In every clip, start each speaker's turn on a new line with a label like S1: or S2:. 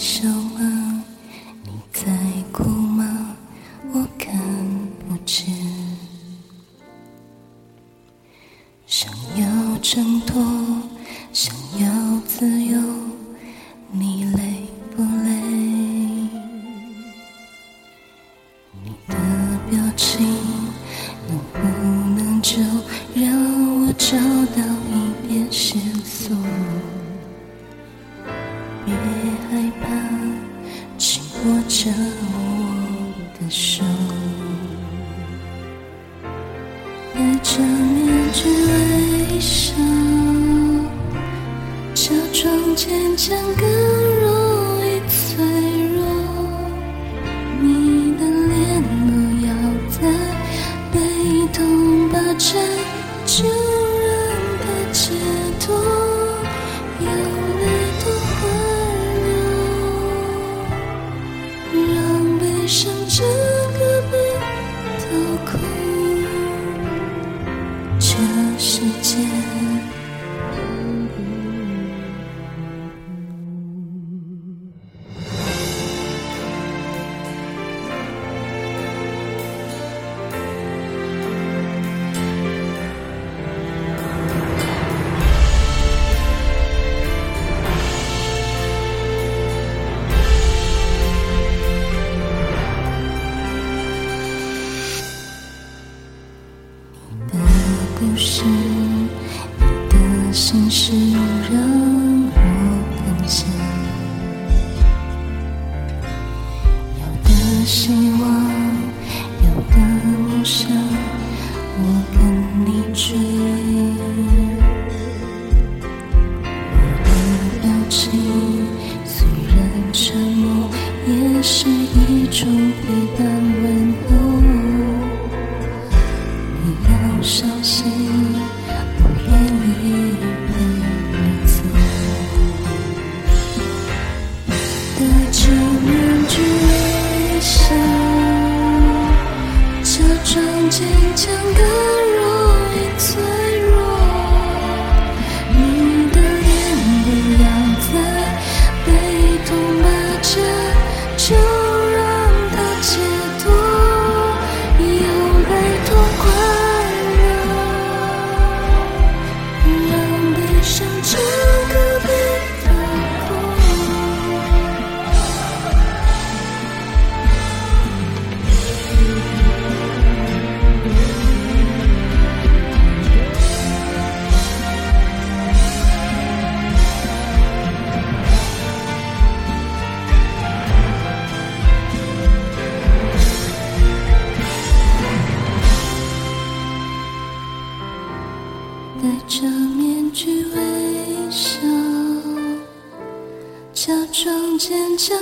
S1: 笑吗？你在哭吗？我看不见。想要挣脱，想要自由，你累不累？你的表情我的手，戴着面具微笑，假装坚强世界。是，你的心事让我很想。有的希望，有的梦想，我跟你追。我的表情虽然沉默，也是一种陪伴问候。坚强更容易脆戴着面具微笑，假装坚强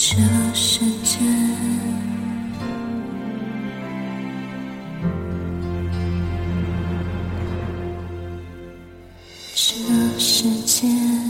S1: 这世界。这世界。